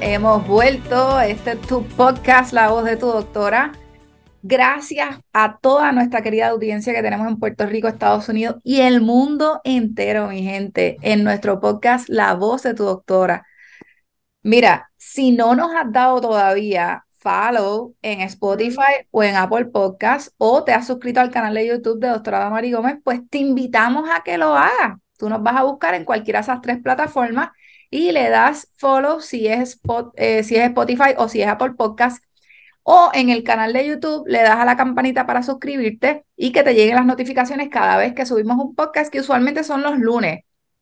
Hemos vuelto. Este es tu podcast, La Voz de tu Doctora. Gracias a toda nuestra querida audiencia que tenemos en Puerto Rico, Estados Unidos y el mundo entero, mi gente, en nuestro podcast La Voz de tu Doctora. Mira, si no nos has dado todavía follow en Spotify o en Apple Podcast o te has suscrito al canal de YouTube de Doctora Mari Gómez, pues te invitamos a que lo hagas. Tú nos vas a buscar en cualquiera de esas tres plataformas y le das follow si es, eh, si es Spotify o si es Apple Podcast o en el canal de YouTube le das a la campanita para suscribirte y que te lleguen las notificaciones cada vez que subimos un podcast que usualmente son los lunes.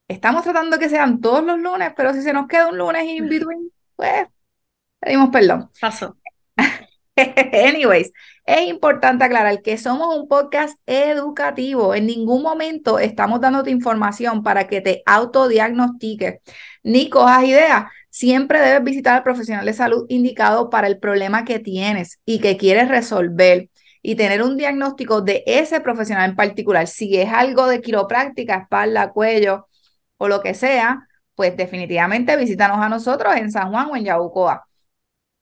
Estamos tratando que sean todos los lunes, pero si se nos queda un lunes in between, pues pedimos perdón. Paso. Anyways, es importante aclarar que somos un podcast educativo. En ningún momento estamos dándote información para que te autodiagnostiques ni cojas ideas. Siempre debes visitar al profesional de salud indicado para el problema que tienes y que quieres resolver y tener un diagnóstico de ese profesional en particular. Si es algo de quiropráctica, espalda, cuello o lo que sea, pues definitivamente visítanos a nosotros en San Juan o en Yabucoa.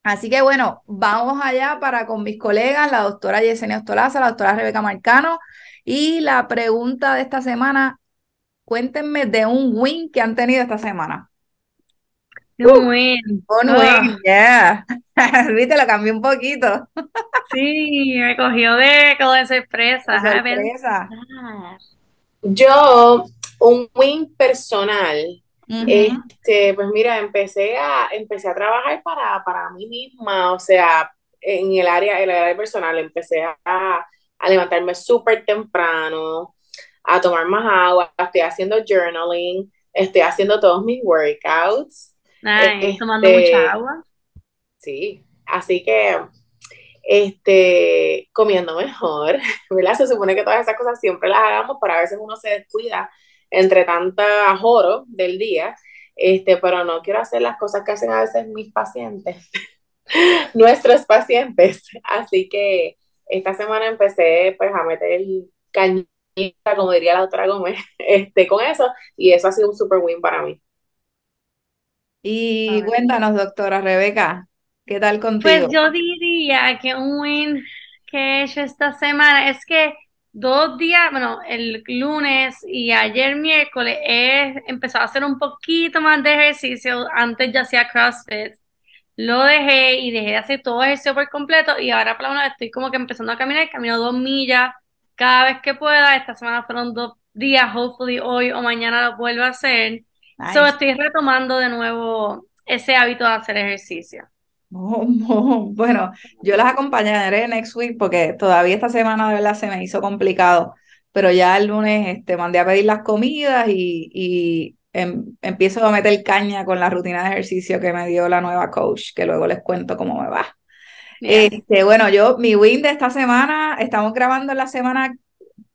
Así que bueno, vamos allá para con mis colegas, la doctora Yesenia Ostolaza, la doctora Rebeca Marcano. Y la pregunta de esta semana, cuéntenme de un win que han tenido esta semana. Un win. Un ah. win, yeah. Viste, lo cambié un poquito. sí, me cogió de, como de sorpresa. sorpresa. Yo, un win personal este, pues mira, empecé a, empecé a trabajar para, para mí misma, o sea, en el área, en el área personal, empecé a, a levantarme súper temprano, a tomar más agua, estoy haciendo journaling, estoy haciendo todos mis workouts. Nice, tomando este, mucha agua. Sí, así que este, comiendo mejor, ¿verdad? Se supone que todas esas cosas siempre las hagamos, pero a veces uno se descuida entre tanta joro del día, este, pero no quiero hacer las cosas que hacen a veces mis pacientes, nuestros pacientes. Así que esta semana empecé pues a meter cañita, como diría la doctora Gómez, este, con eso, y eso ha sido un super win para mí. Y cuéntanos, doctora Rebeca, ¿qué tal contigo? Pues yo diría que un win que he hecho esta semana es que dos días, bueno, el lunes y ayer miércoles he empezado a hacer un poquito más de ejercicio. Antes ya hacía CrossFit. Lo dejé y dejé de hacer todo ejercicio por completo y ahora por una estoy como que empezando a caminar, camino dos millas cada vez que pueda. Esta semana fueron dos días, hopefully hoy o mañana lo vuelvo a hacer. Nice. estoy retomando de nuevo ese hábito de hacer ejercicio. Bueno, yo las acompañaré next week porque todavía esta semana de verdad se me hizo complicado, pero ya el lunes este, mandé a pedir las comidas y, y em, empiezo a meter caña con la rutina de ejercicio que me dio la nueva coach, que luego les cuento cómo me va. Este, bueno, yo, mi win de esta semana, estamos grabando la semana,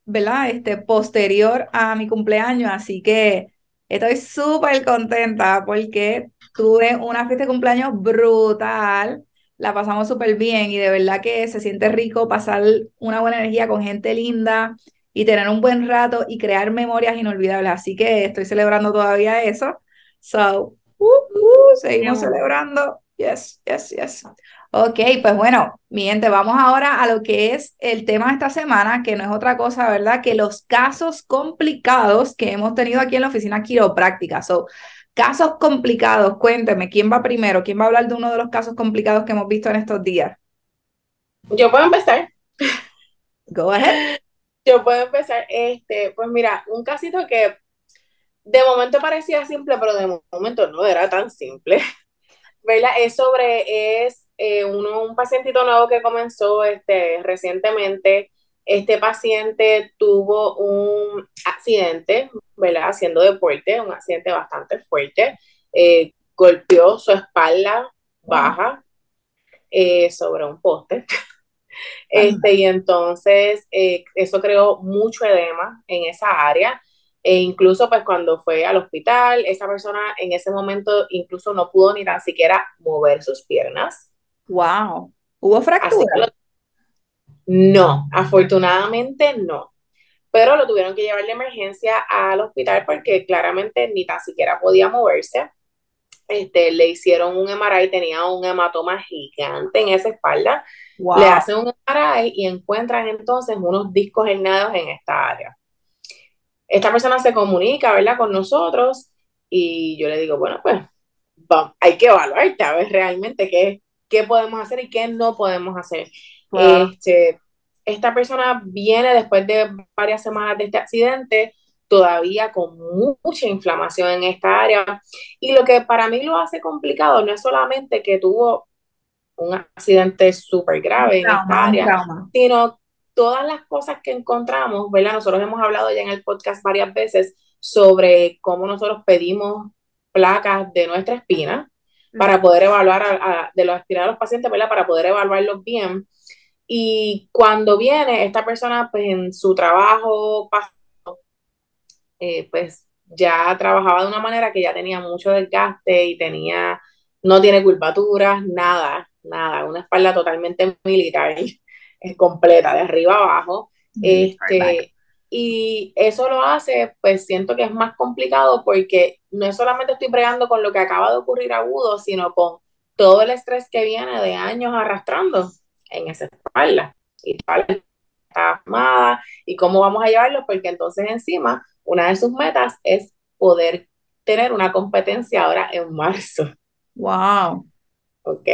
¿verdad? Este, posterior a mi cumpleaños, así que estoy súper contenta porque tuve una fiesta de cumpleaños brutal, la pasamos súper bien y de verdad que se siente rico pasar una buena energía con gente linda y tener un buen rato y crear memorias inolvidables. Así que estoy celebrando todavía eso. So, uh, uh, seguimos celebrando. Yes, yes, yes. Ok, pues bueno, mi gente, vamos ahora a lo que es el tema de esta semana, que no es otra cosa, ¿verdad? Que los casos complicados que hemos tenido aquí en la oficina quiropráctica. So, Casos complicados, cuénteme, ¿quién va primero? ¿Quién va a hablar de uno de los casos complicados que hemos visto en estos días? Yo puedo empezar. Go ahead. Yo puedo empezar. Este, pues mira, un casito que de momento parecía simple, pero de momento no era tan simple. ¿Verdad? Es sobre, es eh, uno, un pacientito nuevo que comenzó este, recientemente este paciente tuvo un accidente, ¿verdad? Haciendo deporte, un accidente bastante fuerte. Eh, golpeó su espalda baja eh, sobre un poste. Este, y entonces eh, eso creó mucho edema en esa área. E incluso pues cuando fue al hospital, esa persona en ese momento incluso no pudo ni tan siquiera mover sus piernas. Wow. ¿Hubo fractura? No, afortunadamente no. pero lo tuvieron que llevar de emergencia al hospital porque claramente ni tan siquiera podía moverse. Este, le hicieron un MRI, tenía un hematoma gigante en esa espalda. Le hacen un MRI y encuentran entonces unos discos herniados en esta área. Esta persona se comunica, ¿verdad?, con nosotros y yo le digo, bueno, pues hay que evaluar, a ver realmente qué, qué podemos hacer y qué no podemos hacer. Este, esta persona viene después de varias semanas de este accidente, todavía con mucha inflamación en esta área. Y lo que para mí lo hace complicado no es solamente que tuvo un accidente súper grave en esta área, sino todas las cosas que encontramos, ¿verdad? Nosotros hemos hablado ya en el podcast varias veces sobre cómo nosotros pedimos placas de nuestra espina para poder evaluar de los espinas de los pacientes, ¿verdad? Para poder evaluarlos bien. Y cuando viene esta persona, pues en su trabajo eh, pues ya trabajaba de una manera que ya tenía mucho desgaste y tenía, no tiene curvaturas, nada, nada, una espalda totalmente militar, es completa, de arriba abajo. Este, y eso lo hace, pues siento que es más complicado porque no es solamente estoy bregando con lo que acaba de ocurrir agudo, sino con todo el estrés que viene de años arrastrando en esa espalda. Y está armada, y cómo vamos a llevarlo, porque entonces encima una de sus metas es poder tener una competencia ahora en marzo. Wow. ¿Ok?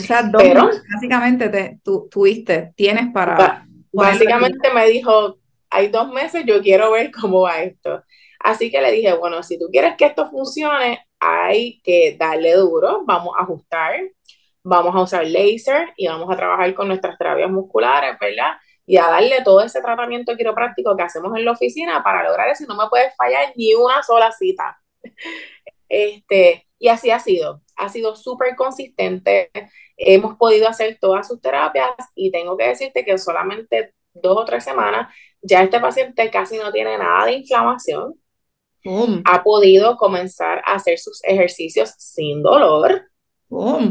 O sea, dos Pero, básicamente te, tuviste, tienes para... básicamente me dijo, hay dos meses, yo quiero ver cómo va esto. Así que le dije, bueno, si tú quieres que esto funcione, hay que darle duro, vamos a ajustar, vamos a usar laser y vamos a trabajar con nuestras terapias musculares, ¿verdad? Y a darle todo ese tratamiento quiropráctico que hacemos en la oficina para lograr eso. No me puede fallar ni una sola cita. Este, y así ha sido. Ha sido súper consistente. Hemos podido hacer todas sus terapias y tengo que decirte que en solamente dos o tres semanas ya este paciente casi no tiene nada de inflamación. Ha podido comenzar a hacer sus ejercicios sin dolor.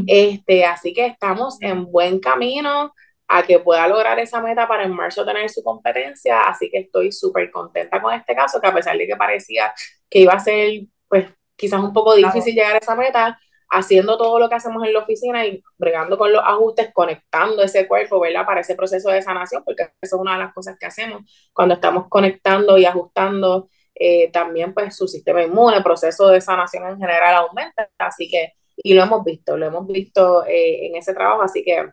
Este, así que estamos en buen camino a que pueda lograr esa meta para en marzo tener su competencia, así que estoy súper contenta con este caso, que a pesar de que parecía que iba a ser, pues, quizás un poco difícil llegar a esa meta, haciendo todo lo que hacemos en la oficina y bregando con los ajustes, conectando ese cuerpo, ¿verdad? Para ese proceso de sanación, porque eso es una de las cosas que hacemos cuando estamos conectando y ajustando eh, también, pues, su sistema inmune, el proceso de sanación en general aumenta, así que y lo hemos visto, lo hemos visto eh, en ese trabajo, así que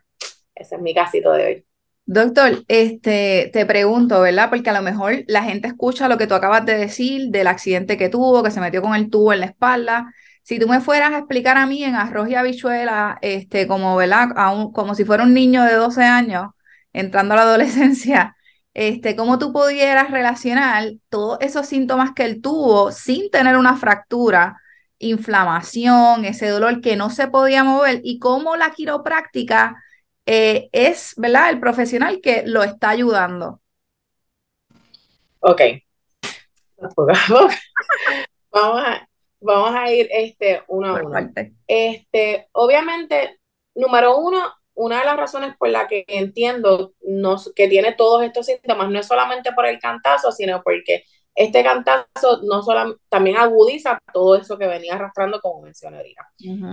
ese es mi casito de hoy. Doctor, este, te pregunto, ¿verdad? Porque a lo mejor la gente escucha lo que tú acabas de decir del accidente que tuvo, que se metió con el tubo en la espalda. Si tú me fueras a explicar a mí en arroz y habichuela, este, como, ¿verdad? como si fuera un niño de 12 años entrando a la adolescencia, este, cómo tú pudieras relacionar todos esos síntomas que él tuvo sin tener una fractura inflamación, ese dolor que no se podía mover y cómo la quiropráctica eh, es, ¿verdad? El profesional que lo está ayudando. Ok. vamos, a, vamos a ir este, uno a uno. Este, obviamente, número uno, una de las razones por la que entiendo que tiene todos estos síntomas no es solamente por el cantazo, sino porque este cantazo no solo también agudiza todo eso que venía arrastrando, como mencioné ahorita.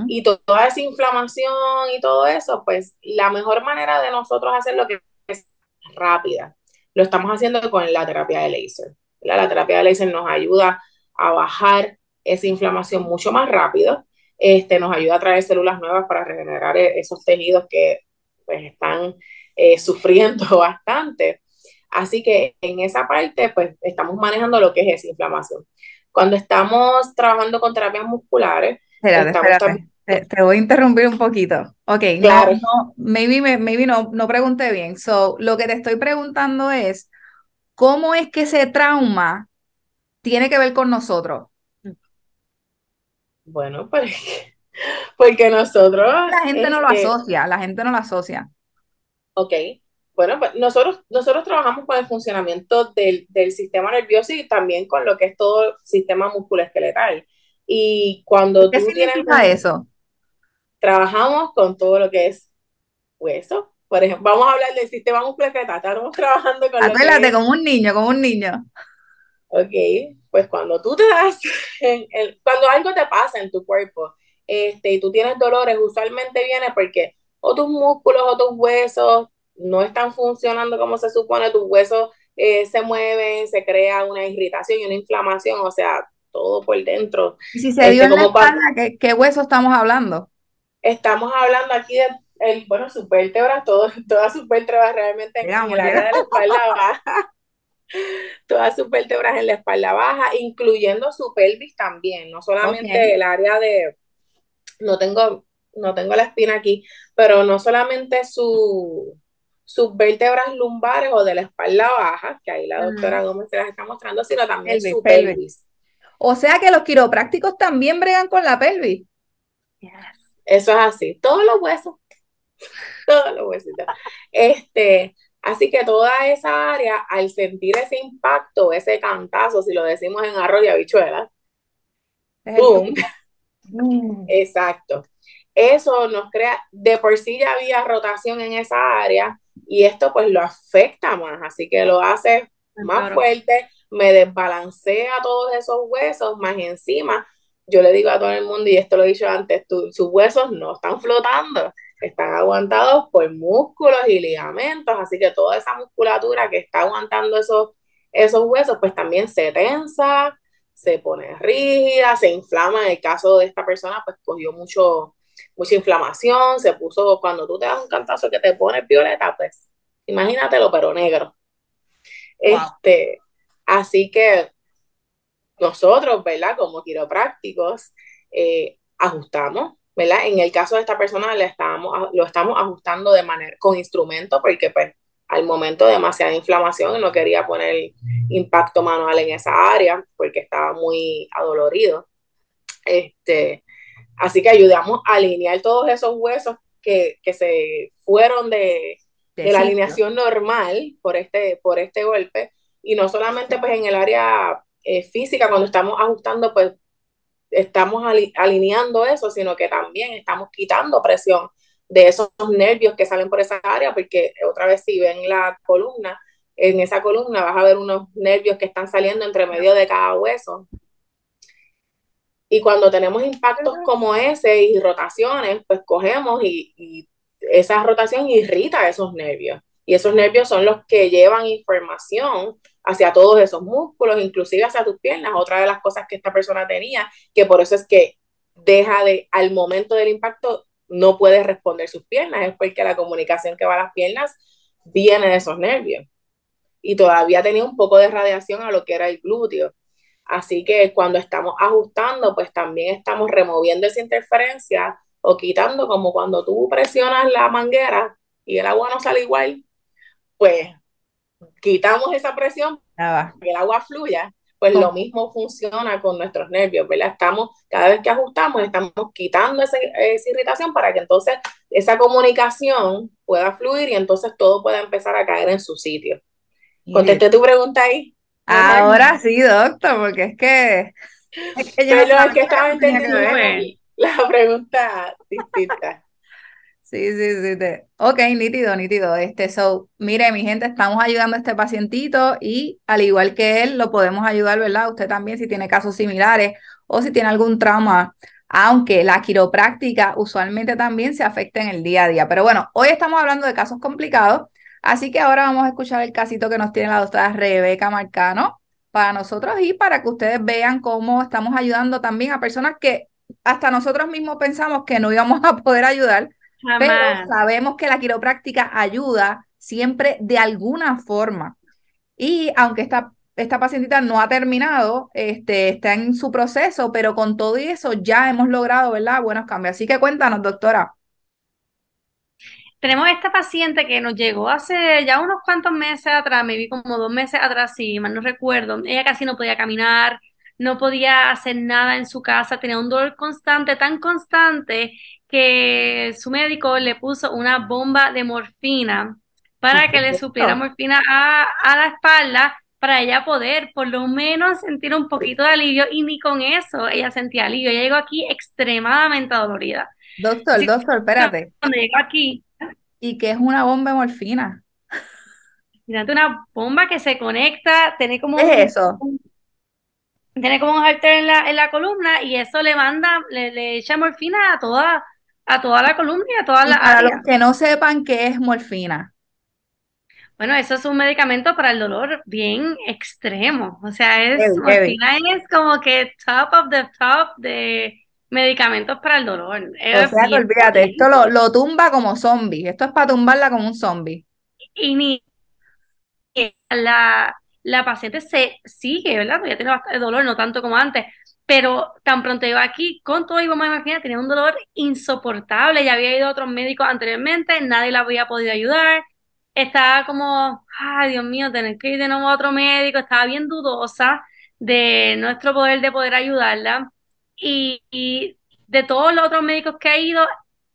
Y toda esa inflamación y todo eso, pues la mejor manera de nosotros hacerlo que es rápida. Lo estamos haciendo con la terapia de láser. La terapia de láser nos ayuda a bajar esa inflamación mucho más rápido. Este, nos ayuda a traer células nuevas para regenerar e-, esos tejidos que pues, están eh, sufriendo bastante. Así que en esa parte, pues estamos manejando lo que es esa inflamación. Cuando estamos trabajando con terapias musculares, espérate, Te, voy a interrumpir un poquito. Ok, claro. no, maybe, maybe no, no pregunté bien. So, lo que te estoy preguntando es, ¿cómo es que ese trauma tiene que ver con nosotros? Bueno, pues porque nosotros... La gente no lo este asocia, la gente no lo asocia. Ok, bueno, pues nosotros, nosotros trabajamos con el funcionamiento del, sistema nervioso y también con lo que es todo el sistema musculoesqueletal. Y cuando ¿Qué significa eso? Trabajamos con todo lo que es hueso, por ejemplo, vamos a hablar del sistema musculoesquelético, estamos trabajando con Acuérdate, como un niño, como un niño. Ok, pues cuando tú te das, en el, cuando algo te pasa en tu cuerpo, este, y tú tienes dolores, usualmente viene porque o tus músculos o tus huesos no están funcionando como se supone, tus huesos eh, se mueven, se crea una irritación y una inflamación, o sea, todo por dentro. Y si se dio este, en la espalda, ¿qué, ¿qué, hueso estamos hablando? Estamos hablando aquí de, el, bueno, sus vértebras, todo, todas sus vértebras realmente en, el área de la espalda baja. todas sus vértebras en la espalda baja, incluyendo su pelvis también, no solamente el área de, no tengo, no tengo la espina aquí, pero no solamente su, sus vértebras lumbares o de la espalda baja, que ahí la doctora Gómez se las está mostrando, sino también su pelvis. O sea que los quiroprácticos también bregan con la pelvis. Eso es así, todos los huesos, todos los huesos. Este, así que toda esa área, al sentir ese impacto, ese cantazo, si lo decimos en arroz y habichuela, ¡boom! Mm. Exacto. Eso nos crea, de por sí ya había rotación en esa área y esto pues lo afecta más, así que lo hace más fuerte, me desbalancea todos esos huesos, más encima, yo le digo a todo el mundo, y esto lo he dicho antes, sus huesos no están flotando, están aguantados por músculos y ligamentos, así que toda esa musculatura que está aguantando esos, esos huesos, pues también se tensa, se pone rígida, se inflama. En el caso de esta persona, pues cogió mucho, mucha inflamación, se puso, cuando tú te das un cantazo que te pone violeta, pues imagínatelo, pero negro. Este, así que nosotros, ¿verdad? Como quiroprácticos, eh, ajustamos, ¿verdad? En el caso de esta persona le estamos, lo estamos ajustando de manera, con instrumento, porque pues al momento de demasiada inflamación y no quería poner impacto manual en esa área porque estaba muy adolorido. Este, así que ayudamos a alinear todos esos huesos que, se fueron de, la alineación normal por este, por este golpe. Y no solamente pues en el área eh, física, cuando estamos ajustando, pues estamos alineando eso, sino que también estamos quitando presión de esos nervios que salen por esa área, porque otra vez si ven la columna, en esa columna vas a ver unos nervios que están saliendo entre medio de cada hueso. Y cuando tenemos impactos como ese y rotaciones, pues cogemos y, y esa rotación irrita esos nervios. Y esos nervios son los que llevan información hacia todos esos músculos, inclusive hacia tus piernas. Otra de las cosas que esta persona tenía, que por eso es que deja de, al momento del impacto, no puede responder sus piernas, es porque la comunicación que va a las piernas viene de esos nervios. Y todavía tenía un poco de radiación a lo que era el glúteo. Así que cuando estamos ajustando, pues también estamos removiendo esa interferencia o quitando, como cuando tú presionas la manguera y el agua no sale igual, pues quitamos esa presión para que el agua fluya pues lo mismo funciona con nuestros nervios, ¿verdad? Estamos, cada vez que ajustamos, estamos quitando esa, irritación para que entonces esa comunicación pueda fluir y entonces todo pueda empezar a caer en su sitio. Contesté tu pregunta ahí. Ahora sí, doctor, porque es que... Es que yo Pero que estaba entendiendo la pregunta distinta. Sí, sí, sí. Ok, nítido, nítido. Este, so, mire, mi gente, estamos ayudando a este pacientito y al igual que él, lo podemos ayudar, ¿verdad? Usted también si tiene casos similares o si tiene algún trauma, aunque la quiropráctica usualmente también se afecta en el día a día. Pero bueno, hoy estamos hablando de casos complicados, así que ahora vamos a escuchar el casito que nos tiene la doctora Rebeca Marcano para nosotros y para que ustedes vean cómo estamos ayudando también a personas que hasta nosotros mismos pensamos que no íbamos a poder ayudar pero sabemos que la quiropráctica ayuda siempre de alguna forma. Y aunque esta, esta pacientita no ha terminado, este, está en su proceso, pero con todo eso ya hemos logrado, ¿verdad? Buenos cambios. Así que cuéntanos, doctora. Tenemos esta paciente que nos llegó hace ya unos cuantos meses atrás, me vi como dos meses atrás, si mal no recuerdo. Ella casi no podía caminar, no podía hacer nada en su casa, tenía un dolor constante, tan constante que su médico le puso una bomba de morfina para que le supliera morfina a, la espalda para ella poder por lo menos sentir un poquito de alivio y ni con eso ella sentía alivio. Ella llegó aquí extremadamente dolorida. Doctor, doctor, espérate. Cuando llegó aquí, ¿Y qué es una bomba de morfina? Imagínate una bomba que se conecta, tiene como ¿Qué es eso? Tiene como un halter en la, en la columna y eso le manda, le, le echa morfina a toda, a toda la columna y a toda Y la para los que no sepan qué es morfina. Bueno, eso es un medicamento para el dolor bien extremo. O sea, es, Heavy, heavy. morfina es como que top of the top de medicamentos para el dolor. O sea que bien olvídate, esto lo, lo tumba como zombie. Esto es para tumbarla como un zombie. Y ni la, la paciente se sigue, ¿verdad? Ya tiene bastante dolor, no tanto como antes, pero tan pronto iba aquí, con todo, iba a imaginar, tenía un dolor insoportable, ya había ido a otros médicos anteriormente, nadie la había podido ayudar, estaba como, ay Dios mío, tener que ir de nuevo a otro médico, estaba bien dudosa de nuestro poder de poder ayudarla, y, y de todos los otros médicos que ha ido,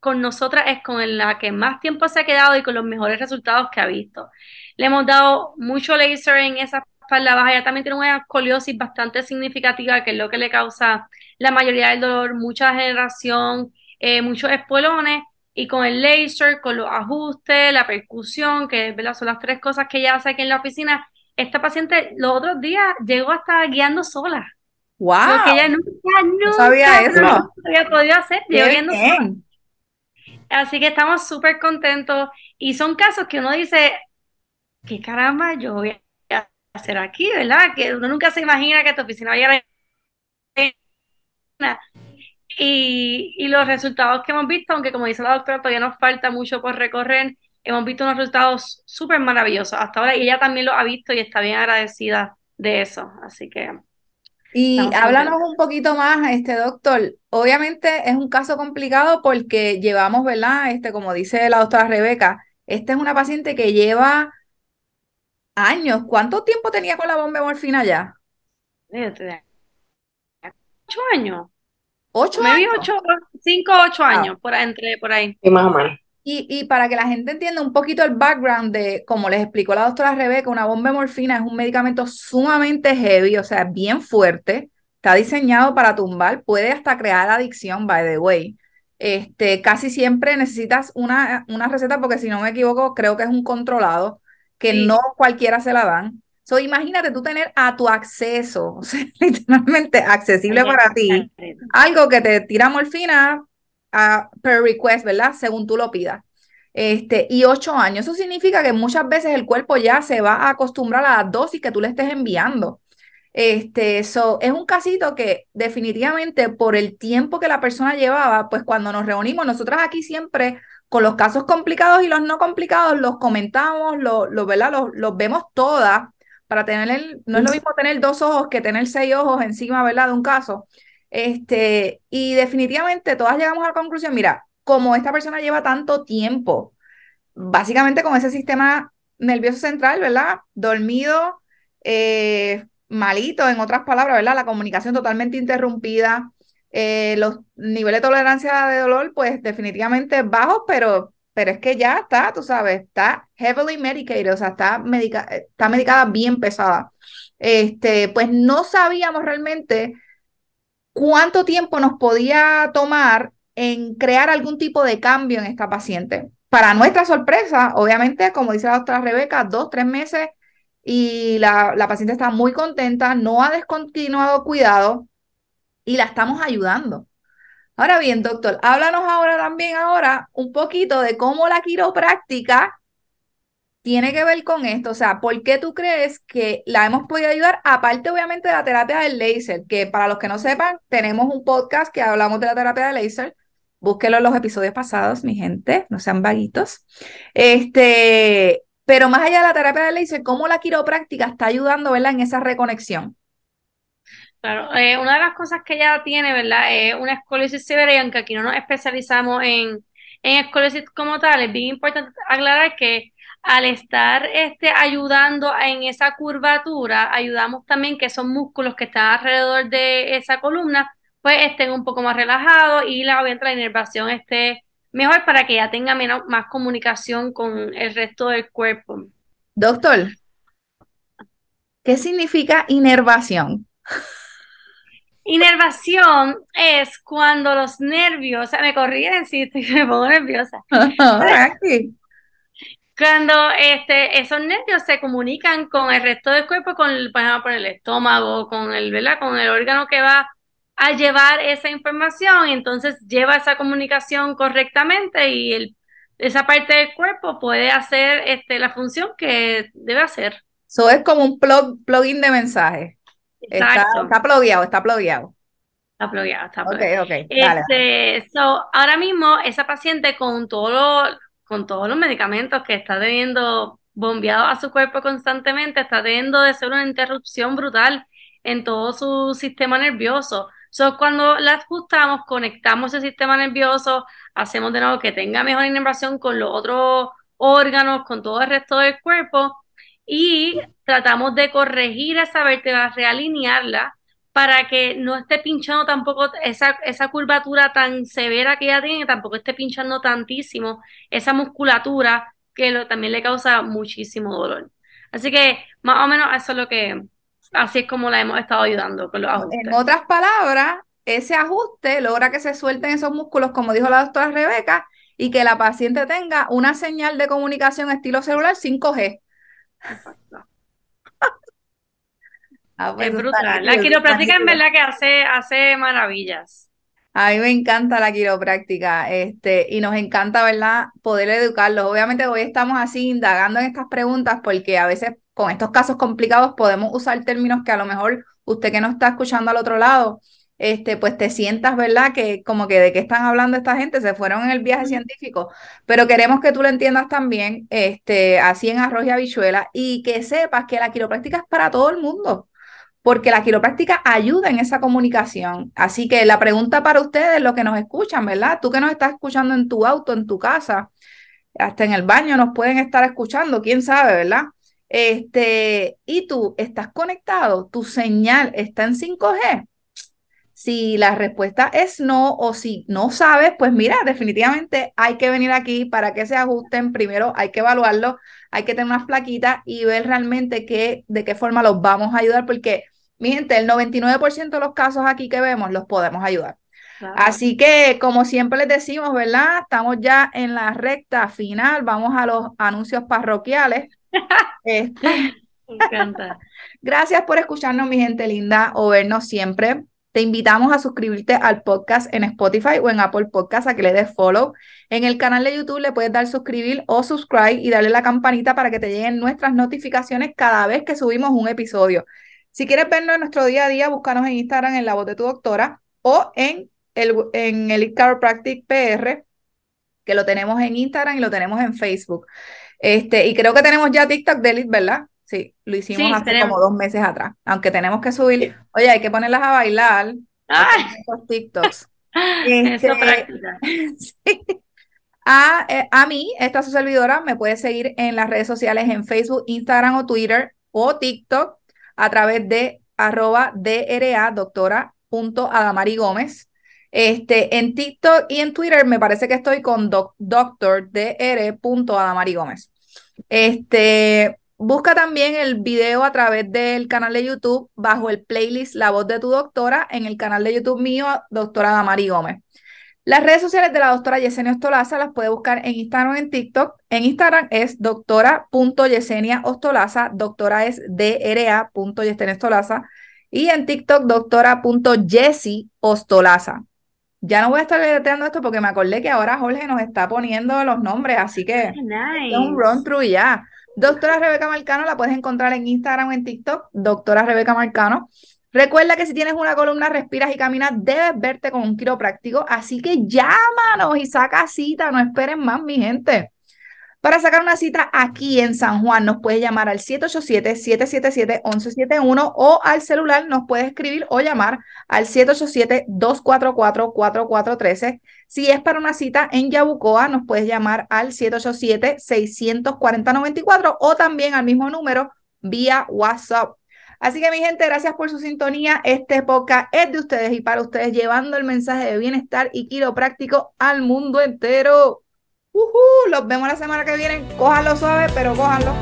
con nosotras es con la que más tiempo se ha quedado y con los mejores resultados que ha visto. Le hemos dado mucho laser en esa espalda baja. Ella también tiene una escoliosis bastante significativa, que es lo que le causa la mayoría del dolor, mucha degeneración, eh, muchos espuelones. Y con el laser, con los ajustes, la percusión, que ¿verdad? son las tres cosas que ella hace aquí en la oficina, esta paciente los otros días llegó hasta guiando sola. ¡Wow! Lo que ella nunca, No sabía eso. había podido hacer, llegó ¡Qué guiando sola. Así que estamos súper contentos. Y son casos que uno dice, ¿qué caramba yo voy a hacer aquí, verdad? Que uno nunca se imagina que tu oficina vaya a la y, y los resultados que hemos visto, aunque como dice la doctora, todavía nos falta mucho por recorrer, hemos visto unos resultados súper maravillosos hasta ahora y ella también lo ha visto y está bien agradecida de eso. Así que Y háblanos un poquito más, este doctor. Obviamente es un caso complicado porque llevamos, ¿verdad? Este, como dice la doctora Rebeca, esta es una paciente que lleva años. ¿Cuánto tiempo tenía con la bomba de morfina ya? Ocho años, ¿Ocho me vi años? ocho, cinco, ocho Wow. años, por ahí, entre, por ahí. Sí, más o menos. Y, y para que la gente entienda un poquito el background de, como les explicó la doctora Rebeca, una bomba de morfina es un medicamento sumamente heavy, o sea, bien fuerte, está diseñado para tumbar, puede hasta crear adicción, by the way. Este, casi siempre necesitas una, una receta, porque si no me equivoco, creo que es un controlado, que Sí. no cualquiera se la dan. So, imagínate tú tener a tu acceso, o sea, literalmente accesible para ti, algo que te tira morfina a, per request, ¿verdad? Según tú lo pidas. Este, y ocho años. Eso significa que muchas veces el cuerpo ya se va a acostumbrar a las dosis que tú le estés enviando. Este, so, es un casito que definitivamente por el tiempo que la persona llevaba, pues cuando nos reunimos, nosotras aquí siempre con los casos complicados y los no complicados, los comentamos, los, los, ¿verdad? Los, los vemos todas para tener el, no es lo mismo tener dos ojos que tener seis ojos encima, ¿verdad? De un caso. Este, y definitivamente todas llegamos a la conclusión, mira, como esta persona lleva tanto tiempo, básicamente con ese sistema nervioso central, ¿verdad? Dormido, eh, malito, en otras palabras, ¿verdad? La comunicación totalmente interrumpida, eh, los niveles de tolerancia de dolor, pues definitivamente bajos, pero, pero es que ya está, tú sabes, está heavily medicated, o sea, está, medica está medicada bien pesada. Este, pues no sabíamos realmente cuánto tiempo nos podía tomar en crear algún tipo de cambio en esta paciente. Para nuestra sorpresa, obviamente, como dice la doctora Rebeca, dos, tres meses y la, la paciente está muy contenta, no ha descontinuado cuidado y la estamos ayudando. Ahora bien, doctor, háblanos ahora también ahora un poquito de cómo la quiropráctica tiene que ver con esto. O sea, ¿por qué tú crees que la hemos podido ayudar? Aparte, obviamente, de la terapia del láser, que para los que no sepan, tenemos un podcast que hablamos de la terapia del láser. Búsquelo en los episodios pasados, mi gente, no sean vaguitos. Este, pero más allá de la terapia del láser, ¿cómo la quiropráctica está ayudando, ¿verdad? En esa reconexión. Claro, eh, una de las cosas que ella tiene, ¿verdad? Es una escoliosis severa y aunque aquí no nos especializamos en, en escoliosis como tal, es bien importante aclarar que al estar este, ayudando en esa curvatura, ayudamos también que esos músculos que están alrededor de esa columna, pues estén un poco más relajados y la, obviamente, la inervación esté mejor para que ella tenga menos, más comunicación con el resto del cuerpo. Doctor, ¿qué significa inervación? Inervación es cuando los nervios, o sea, me corrigen si estoy- me pongo nerviosa. Cuando este, esos nervios se comunican con el resto del cuerpo, con el, por el estómago, con el, ¿verdad? Con el órgano que va a llevar esa información, entonces lleva esa comunicación correctamente y el, esa parte del cuerpo puede hacer este, la función que debe hacer. Eso es como un plug, plugin de mensaje. Está, está está plugueado. Está plugueado, está plugueado. Ok, ok. Este, so, ahora mismo, esa paciente con, todo con todos los medicamentos que está teniendo bombeado a su cuerpo constantemente, está teniendo de ser una interrupción brutal en todo su sistema nervioso. So, cuando la ajustamos, conectamos el sistema nervioso, hacemos de nuevo que tenga mejor inervación con los otros órganos, con todo el resto del cuerpo y tratamos de corregir esa vértebra, realinearla para que no esté pinchando tampoco esa, esa curvatura tan severa que ella tiene, tampoco esté pinchando tantísimo esa musculatura que lo, también le causa muchísimo dolor. Así que más o menos eso es lo que, así es como la hemos estado ayudando con los ajustes. En otras palabras, ese ajuste logra que se suelten esos músculos, como dijo la doctora Rebeca, y que la paciente tenga una señal de comunicación estilo celular 5G. Ah, pues es brutal. La quiropráctica en verdad que hace, hace maravillas. A mí me encanta la quiropráctica, este, y nos encanta, ¿verdad?, poder educarlos. Obviamente hoy estamos así indagando en estas preguntas porque a veces con estos casos complicados podemos usar términos que a lo mejor usted que no está escuchando al otro lado, este, pues te sientas, ¿verdad? Que como que de qué están hablando esta gente, se fueron en el viaje científico, pero queremos que tú lo entiendas también, este, así en arroz y habichuela, y que sepas que la quiropráctica es para todo el mundo, porque la quiropráctica ayuda en esa comunicación. Así que la pregunta para ustedes, los que nos escuchan, ¿verdad? Tú que nos estás escuchando en tu auto, en tu casa, hasta en el baño nos pueden estar escuchando, quién sabe, ¿verdad? Este, y tú estás conectado, tu señal está en 5G si la respuesta es no o si no sabes, pues mira, definitivamente hay que venir aquí para que se ajusten. Primero hay que evaluarlo, hay que tener unas plaquitas y ver realmente qué, de qué forma los vamos a ayudar, porque, mi gente, el 99% de los casos aquí que vemos los podemos ayudar. Así que, como siempre les decimos, ¿verdad? Estamos ya en la recta final, vamos a los anuncios parroquiales. este... Me encanta. Gracias por escucharnos, mi gente linda, o vernos siempre. Te invitamos a suscribirte al podcast en Spotify o en Apple Podcast a que le des follow. En el canal de YouTube le puedes dar suscribir o subscribe y darle la campanita para que te lleguen nuestras notificaciones cada vez que subimos un episodio. Si quieres vernos en nuestro día a día, búscanos en Instagram en la voz de tu doctora o en el, en el Chiropractic PR, que lo tenemos en Instagram y lo tenemos en Facebook. Este, y creo que tenemos ya TikTok de Elite, ¿verdad? Sí, lo hicimos hace como dos meses atrás. Aunque tenemos que subir, oye, hay que ponerlas a bailar. ¡Ay! TikToks. Este, a, eh, a mí, esta su servidora, me puede seguir en las redes sociales en Facebook, Instagram o Twitter o TikTok a través de arroba DRA, doctora punto Adamari Gómez. Este, en TikTok y en Twitter me parece que estoy con doc, doctor DR. Adamari Gómez. Este, Busca también el video a través del canal de YouTube bajo el playlist La Voz de tu Doctora en el canal de YouTube mío, doctora Damari Gómez. Las redes sociales de la doctora Yesenia Ostolaza las puede buscar en Instagram o en TikTok. En Instagram es doctora.yesenia Ostolaza, doctora es dra.yesenia Ostolaza y en TikTok doctora.jessie Ostolaza. Ya no voy a estar deletreando esto porque me acordé que ahora Jorge nos está poniendo los nombres, así que es un run through ya. Doctora Rebeca Marcano la puedes encontrar en Instagram o en TikTok, doctora Rebeca Marcano. Recuerda que si tienes una columna, respiras y caminas, debes verte con un quiropráctico, así que llámanos y saca cita, no esperen más, mi gente. Para sacar una cita aquí en San Juan, nos puedes llamar al 787-777-1171 o al celular nos puedes escribir o llamar al 787-244-4413. Si es para una cita en Yabucoa, nos puedes llamar al 787-640-94 o también al mismo número vía WhatsApp. Así que mi gente, gracias por su sintonía. Este podcast es de ustedes y para ustedes, llevando el mensaje de bienestar y quiropráctico al mundo entero. Uh los vemos la semana que viene. Cójanlo suave, pero cójanlo.